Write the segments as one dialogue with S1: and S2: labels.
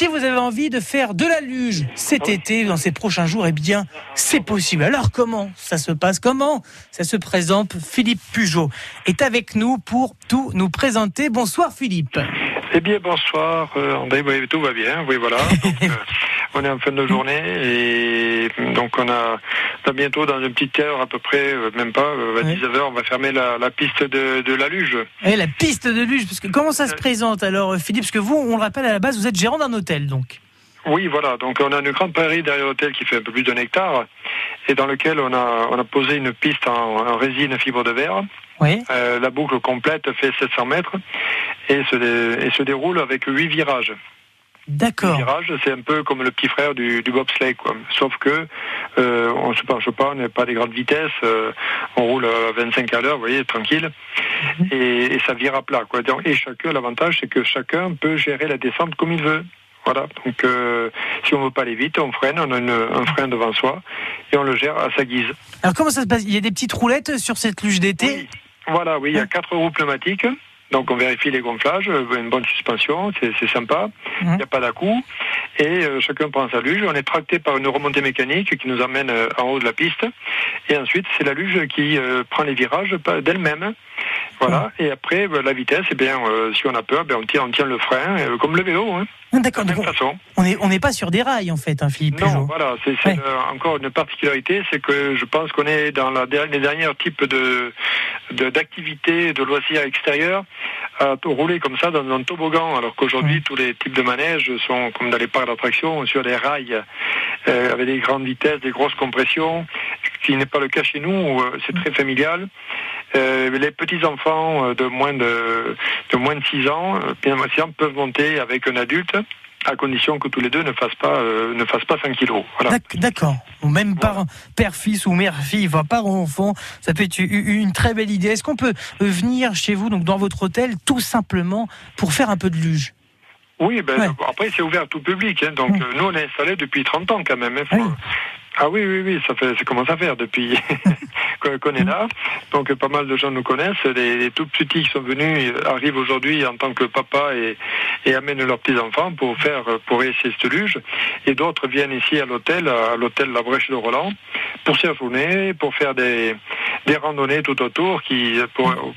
S1: si vous avez envie de faire de la luge cet été, dans ces prochains jours, eh bien, c'est possible. Alors comment ça se passe? Comment ça se présente? Philippe Pujot est avec nous pour tout nous présenter. Bonsoir Philippe.
S2: Eh bien, bonsoir, euh, André. Tout va bien. Oui, voilà. Donc, euh, on est en fin de journée et donc on a, bientôt dans une petite heure à peu près, euh, même pas, euh, à
S1: Oui.
S2: 19h, on va fermer la, la piste de, de la luge.
S1: Et la piste de luge, parce que comment ça se présente alors Philippe? Parce que vous, on le rappelle à la base, vous êtes gérant d'un hôtel donc.
S2: Oui, voilà. Donc on a une grande prairie derrière l'hôtel qui fait un peu plus d'un hectare et dans lequel on a, on a posé une piste en, en résine fibre de verre.
S1: Oui.
S2: Euh, la boucle complète fait 700 mètres et se, dé- et se déroule avec huit virages.
S1: D'accord.
S2: virage, c'est un peu comme le petit frère du, du bobsleigh, quoi. Sauf que euh, on se penche pas, on n'est pas des grandes vitesses, euh, on roule à 25 à l'heure, vous voyez, tranquille, et, et ça vire à plat, quoi. Et chacun, l'avantage, c'est que chacun peut gérer la descente comme il veut. Voilà. Donc, euh, si on veut pas aller vite, on freine, on a une- un frein devant soi et on le gère à sa guise.
S1: Alors comment ça se passe? Il y a des petites roulettes sur cette luge d'été?
S2: Oui. Voilà, oui, il y a quatre roues pneumatiques. Donc on vérifie les gonflages, euh, une bonne suspension, c'est sympa. Il
S1: Mhm.
S2: n'y a pas d'à-coup. Et euh, chacun prend sa luge. On est tracté par une remontée mécanique qui nous emmène euh, en haut de la piste. Et ensuite, c'est la luge qui euh, prend les virages d'elle-même. Voilà. Et après, ben, la vitesse, eh bien, euh, si on a peur, ben, on, tient, on tient le frein, euh, comme le vélo, hein,
S1: Ah, D'accord.
S2: de la même façon.
S1: On n'est on pas sur des rails en fait, hein, Philippe
S2: Non, voilà, c'est
S1: Ouais.
S2: encore une particularité, c'est que je pense qu'on est dans la, les derniers types de d'activités, de, loisirs extérieurs à rouler comme ça dans un toboggan, alors qu'aujourd'hui
S1: Ouais.
S2: tous les types de manèges sont comme dans les parcs d'attractions sur des rails euh, avec des grandes vitesses, des grosses compressions, ce qui n'est pas le cas chez nous, c'est très familial. Euh, les petits enfants euh, de moins de de moins de 6 ans, euh, six ans, peuvent monter avec un adulte à condition que tous les deux ne fassent pas euh, ne fassent pas 5 kilos. Voilà.
S1: D'accord. Ou Même par père-fils ou mère-fille, enfin parent-enfant, ça peut être une très belle idée. Est-ce qu'on peut euh, venir chez vous, donc dans votre hôtel, tout simplement pour faire un peu de luge?
S2: Oui, ben,
S1: Ouais.
S2: après c'est ouvert à tout public. hein. donc
S1: Mm.
S2: euh, nous on est installé depuis 30 ans quand même. hein.
S1: Ah oui.
S2: Ah oui, oui, oui, ça fait, ça commence à faire depuis est là. Donc pas mal de gens nous connaissent. Les, tout petits qui sont venus arrivent aujourd'hui en tant que papa et, amènent leurs petits enfants pour faire, pour essayer cette luge. Et d'autres viennent ici à l'hôtel, à l'hôtel La Brèche de Roland, pour séjourner, pour faire des, randonnées tout autour,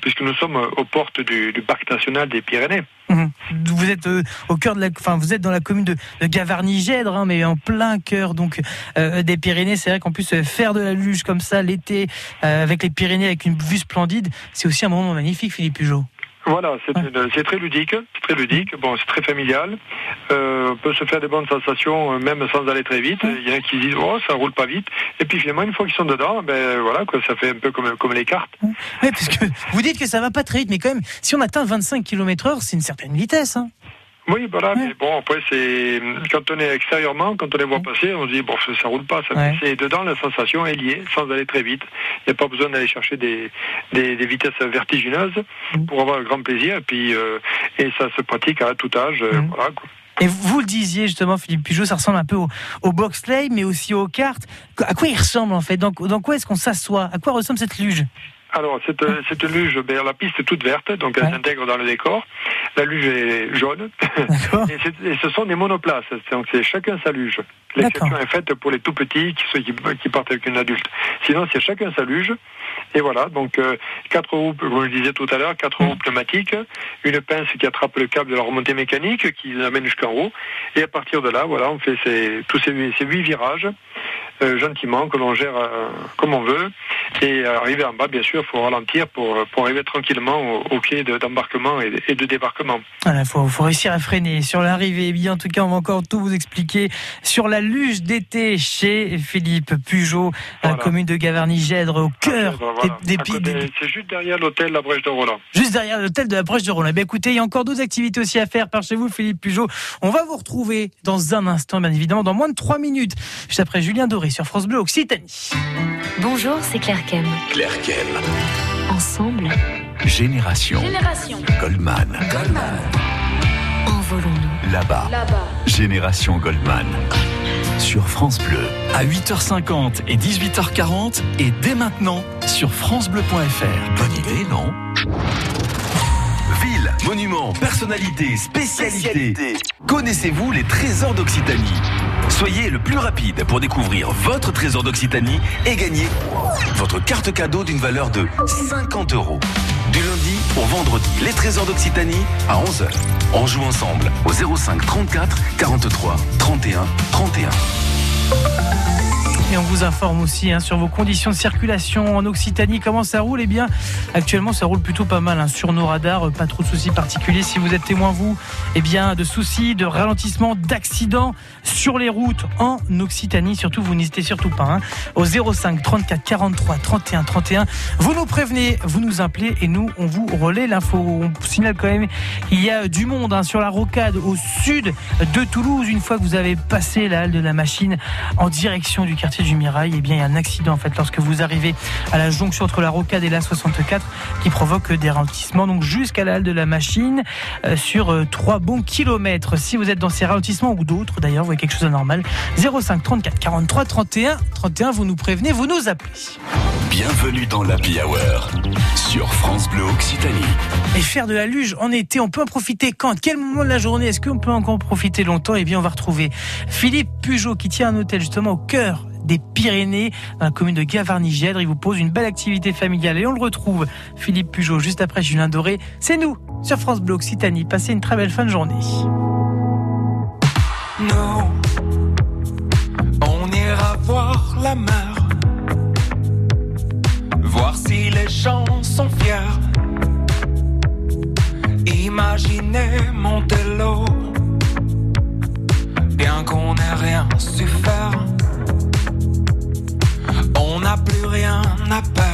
S2: puisque nous sommes aux portes du parc national des Pyrénées.
S1: Vous êtes euh, au cœur de la, enfin vous êtes dans la commune de, de Gavarnie-Gèdre, hein, mais en plein cœur donc euh, des Pyrénées. C'est vrai qu'en plus euh, faire de la luge comme ça l'été avec les Pyrénées avec une vue splendide, c'est aussi un moment magnifique, Philippe Pujot.
S2: Voilà, c'est
S1: Ouais.
S2: une- c'est très ludique, c'est très ludique. Bon, c'est très familial. Euh, on peut se faire des bonnes sensations euh, même sans aller très vite. Il y en a qui disent oh ça roule pas vite. Et puis finalement une fois qu'ils sont dedans, ben voilà quoi, ça fait un peu comme comme les cartes.
S1: Oui, parce que vous dites que ça va pas très vite, mais quand même, si on atteint 25 km/h, c'est une certaine vitesse. Hein.
S2: Oui, voilà.
S1: Ouais.
S2: Mais bon après c'est quand on est extérieurement, quand on les voit passer, on se dit bon ça, roule pas. Ça,
S1: Ouais.
S2: C'est dedans la sensation est liée sans aller très vite. Il n'y a pas besoin d'aller chercher des, des des vitesses vertigineuses
S1: Mm.
S2: pour avoir le grand plaisir. Et puis euh, et ça se pratique à tout âge. euh,
S1: Mm.
S2: Voilà. quoi.
S1: Et vous le disiez justement, Philippe Pujot, ça ressemble un peu au, au boxley, mais aussi aux cartes. À quoi il ressemble en fait? Dans, dans quoi est-ce qu'on s'assoit? À quoi ressemble cette luge?
S2: Alors, cette, cette luge, ben, la piste est toute verte, donc elle
S1: Ouais.
S2: s'intègre dans le décor. La luge est jaune. Et, ce sont des monoplaces, donc c'est chacun sa luge. L'exception est faite pour les tout petits sont- qui, qui partent avec une adulte. Sinon, c'est chacun sa luge. Et voilà, donc euh, quatre roues, comme je le disais tout à l'heure, quatre roues pneumatiques, une pince qui attrape le câble de la remontée mécanique, qui nous amène jusqu'en haut. Et à partir de là, voilà, on fait ces, tous ces, huit- ces huit virages, euh, gentiment, que l'on gère euh, comme on veut. Et euh, arriver en bas, bien sûr, il faut ralentir pour, pour arriver tranquillement au, au quai de- d'embarquement et, et de débarquement.
S1: Il faut, faut réussir à freiner sur l'arrivée. Eh bien, en tout cas, on va encore tout vous expliquer sur la luge d'été chez Philippe Pujot, la
S2: Voilà.
S1: commune de Gavarnie-Gèdre, au cœur
S2: Voilà.
S1: des, des
S2: À
S1: des-
S2: C'est juste derrière l'hôtel La Brèche de Roland.
S1: juste derrière l'hôtel de la Brèche de Roland. Eh bien, écoutez, il y a encore d'autres activités aussi à faire par chez vous, Philippe Pujot. On va vous retrouver dans un instant, bien évidemment, dans moins de trois minutes, juste après Julien Doré sur France Bleu Occitanie.
S3: Bonjour, c'est Claire Kem.
S4: Claire Kem,
S3: Ensemble,
S4: Génération
S5: Génération.
S4: Goldman.
S3: envolons-nous.
S4: Là-bas,
S5: Là-bas.
S4: Génération Goldman. Sur France Bleu.
S6: à 8h50 et 18h40 et dès maintenant sur francebleu.fr.
S4: Bonne idée, non? Ville, Monuments, personnalités, spécialités. Connaissez-vous les trésors d'Occitanie? Soyez le plus rapide pour découvrir votre trésor d'Occitanie et gagner votre carte cadeau d'une valeur de 50 euros. Du lundi au vendredi, les trésors d'Occitanie à 11h. On joue ensemble au 05 34 43 31 31.
S1: On vous informe aussi hein, sur vos conditions de circulation en Occitanie. Comment ça roule? Eh bien, actuellement, ça roule plutôt pas mal hein, sur nos radars. Pas trop de soucis particuliers. Si vous êtes témoin, vous, eh bien, de soucis, de ralentissement, d'accidents sur les routes en Occitanie. Surtout, vous n'hésitez surtout pas. Hein, au 05 34 43 31 31. Vous nous prévenez, vous nous appelez et nous, on vous relaie l'info. On signale quand même qu'il y a du monde sur la rocade au sud de Toulouse. Une fois que vous avez passé la halle de la machine en direction du quartier du Mirail, eh bien, il y a un accident en fait lorsque vous arrivez à la jonction entre la Rocade et la 64 qui provoque des ralentissements donc jusqu'à la halle de la machine euh, sur euh, trois bons kilomètres. Si vous êtes dans ces ralentissements ou d'autres d'ailleurs, vous voyez quelque chose de normal, 05 34 43 31 31, vous nous prévenez, vous nous appelez.
S4: Bienvenue dans l'Happy Hour sur France Bleu Occitanie.
S1: Et faire de la luge en été, on peut en profiter quand? Quel moment de la journée? Est-ce qu'on peut encore en profiter longtemps? Eh bien, on va retrouver Philippe Pujot qui tient un hôtel justement au cœur des Pyrénées, dans la commune de Gavarnie-Gèdre. Il vous pose une belle activité familiale et on le retrouve, Philippe Pujot, juste après Julien Doré. C'est nous, sur France Bleu Occitanie. Passez une très belle fin de journée.
S5: Non, on ira voir la mer, voir si les gens sont fiers. Imaginez Montello, bien qu'on n'ait rien su faire plus rien à perdre.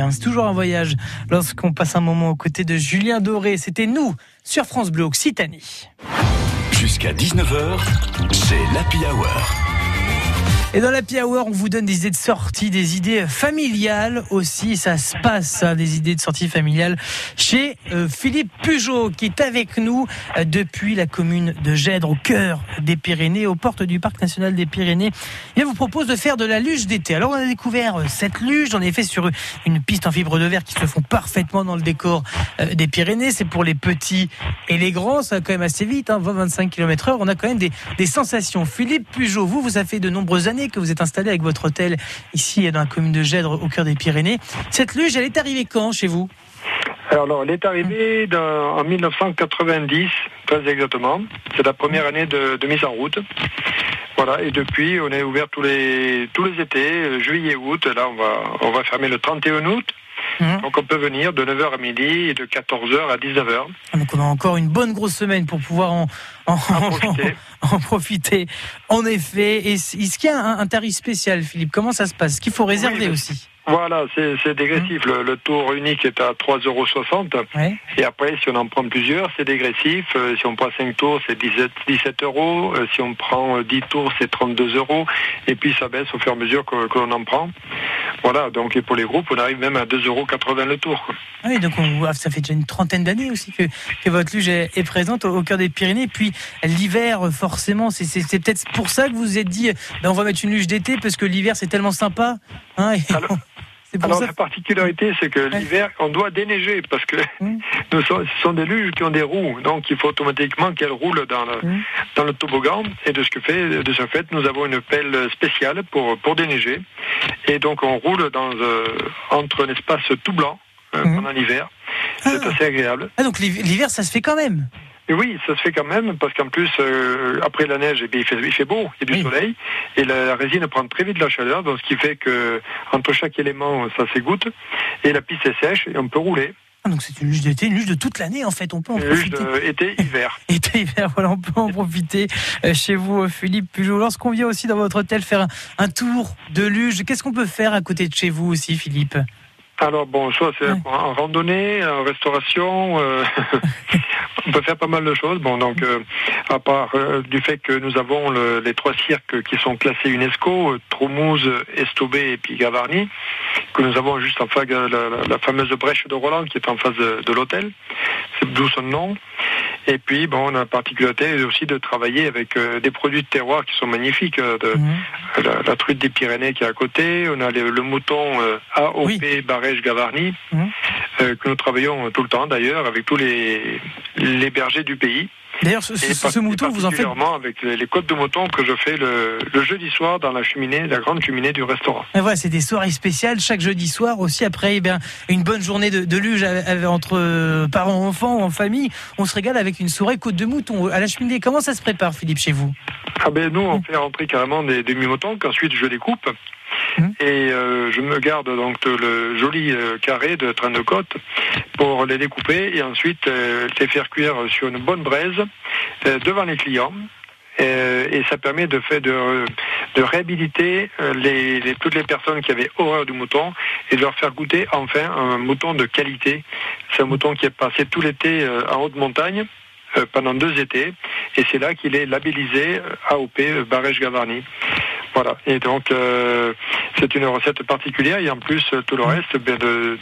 S1: Hein. C'est toujours un voyage lorsqu'on passe un moment aux côtés de Julien Doré. C'était nous sur France Bleu Occitanie.
S4: Jusqu'à 19h, c'est l'Happy Hour.
S1: Et dans la Hour, on vous donne des idées de sortie, des idées familiales aussi. Ça se passe, hein, des idées de sortie familiale chez euh, Philippe Pujot, qui est avec nous euh, depuis la commune de Gèdre, au cœur des Pyrénées, aux portes du Parc national des Pyrénées. Il vous propose de faire de la luge d'été. Alors, on a découvert euh, cette luge, est fait sur une piste en fibre de verre qui se font parfaitement dans le décor des Pyrénées. C'est pour les petits et les grands, ça va quand même assez vite, 20-25 km heure. On a quand même des, des sensations. Philippe Pujot, vous, vous, ça fait de nombreuses années que vous êtes installé avec votre hôtel ici dans la commune de Gèdre, au cœur des Pyrénées. Cette luge, elle est arrivée quand chez vous?
S2: Alors, elle est arrivée en 1990, très exactement. C'est la première année de, mise en route. Voilà, et depuis, on est ouvert tous les tous les étés, juillet, août. Là, on va on va fermer le 31 août. Mhm. Donc on peut venir de 9h à midi et de 14h à 19h.
S1: Ah, donc on a encore une bonne grosse semaine pour pouvoir en, en, profiter. en profiter. En effet. Et est-ce qu'il y a un, tarif spécial, Philippe? Comment ça se passe? Est-ce qu'il faut réserver aussi
S2: voilà, c'est dégressif. Mmh. Le, tour unique est à 3,60 euros. Et après, si on en prend plusieurs, c'est dégressif. Euh, si on prend 5 tours, c'est 17, 17 euros. Euh, si on prend 10 euh, tours, c'est 32 euros. Et puis, ça baisse au fur et à mesure que, l'on en prend. Voilà, donc et pour les groupes, on arrive même à 2,80 euros le tour.
S1: Oui, donc on, ça fait déjà une trentaine d'années aussi que, que, votre luge est, présente au, cœur des Pyrénées. Et puis, l'hiver, forcément, c'est peut-être pour ça que vous vous êtes dit, ben, on va mettre une luge d'été, parce que l'hiver, c'est tellement sympa.
S2: Hein, alors la particularité, c'est que l'hiver, on doit déneiger parce que mmh. nous ce sont des luges qui ont des roues, donc il faut automatiquement qu'elles roulent dans le, mmh. dans le toboggan. Et de ce, que fait, de ce fait, nous avons une pelle spéciale pour, pour déneiger. Et donc on roule dans, euh, entre un espace tout blanc euh, mmh. pendant l'hiver. C'est ah. assez agréable.
S1: Ah, donc l'hiver, ça se fait quand même
S2: oui, ça se fait quand même, parce qu'en plus, euh, après la neige, eh il, fait, il, fait, beau, il y a du soleil, et la, résine prend très vite la chaleur, donc ce qui fait que entre chaque élément, ça s'égoutte, et la piste est sèche, et on peut rouler.
S1: Ah, donc c'est une luge d'été, une luge de toute l'année en fait, on peut en une profiter.
S2: Luge été, hiver.
S1: été, hiver, voilà, on peut en profiter euh, chez vous, Philippe Pujol. Lorsqu'on vient aussi dans votre hôtel faire un, tour de luge, qu'est-ce qu'on peut faire à côté de chez vous aussi, Philippe?
S2: Alors bon, soit c'est en randonnée, en restauration, euh, on peut faire pas mal de choses. Bon, donc euh, à part euh, du fait que nous avons les trois cirques qui sont classés UNESCO, Troumouze, Estobé et puis Gavarnie, que nous avons juste en face la, la, fameuse brèche de Roland qui est en face de, l'hôtel, c'est d'où son nom. Et puis, bon, on a la particularité aussi de travailler avec des produits de terroir qui sont magnifiques. De, mmh. la, truite des Pyrénées qui est à côté, on a le mouton AOP Barège Gavarnie, mmh. que nous travaillons tout le temps d'ailleurs avec tous les, les bergers du pays.
S1: D'ailleurs, ce, mouton, vous en faites
S2: avec les, côtes de mouton que je fais le, jeudi soir dans la cheminée, la grande cheminée du restaurant.
S1: Et voilà, c'est des soirées spéciales chaque jeudi soir aussi. Après, eh bien, une bonne journée de, luge entre euh, parents, enfants ou en famille, on se régale avec une soirée côte de mouton à la cheminée. Comment ça se prépare, Philippe, chez vous?
S2: Ah ben nous, on fait rentrer carrément des demi-moutons qu'ensuite je les Hum. Et euh, je me garde donc le joli euh, carré de train de côte pour les découper et ensuite euh, les faire cuire sur une bonne braise devant les clients. et ça permet de, fait de, réhabiliter toutes les personnes qui avaient horreur du mouton et de leur faire goûter enfin un mouton de qualité. C'est un mouton qui est passé tout l'été en haute montagne pendant deux étés et c'est là qu'il est labellisé AOP Barège Gavarni. Voilà. Et donc, euh, c'est une recette particulière. Et en plus, tout le reste ben, de,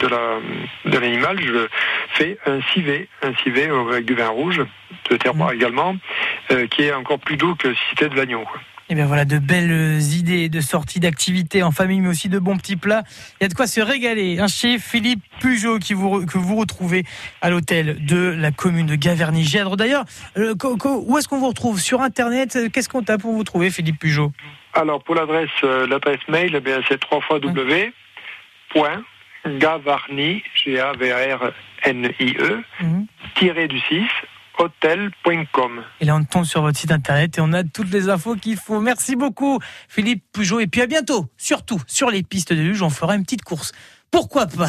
S2: de l'animal, je fais un civet, un civet avec du vin rouge, de terroir mmh. également, euh, qui est encore plus doux que si c'était de l'agneau.
S1: Et eh bien voilà, de belles idées de sorties d'activités en famille, mais aussi de bons petits plats. Il y a de quoi se régaler. Un chef Philippe Pujot qui vous, que vous retrouvez à l'hôtel de la commune de Gaverny-Gèdre. D'ailleurs, euh, où est-ce qu'on vous retrouve? Sur Internet, qu'est-ce qu'on a pour vous trouver, Philippe Pujot
S2: alors pour l'adresse euh, l'adresse mail, eh bien c'est 3 fois W. Point, Gavarni, G-A-V-R-N-I-E, mhm. tiré du 6, hôtel.com.
S1: Et là, on tombe sur votre site internet et on a toutes les infos qu'il faut. Merci beaucoup, Philippe Pujot. Et puis à bientôt, surtout sur les pistes de luge, on fera une petite course. Pourquoi pas?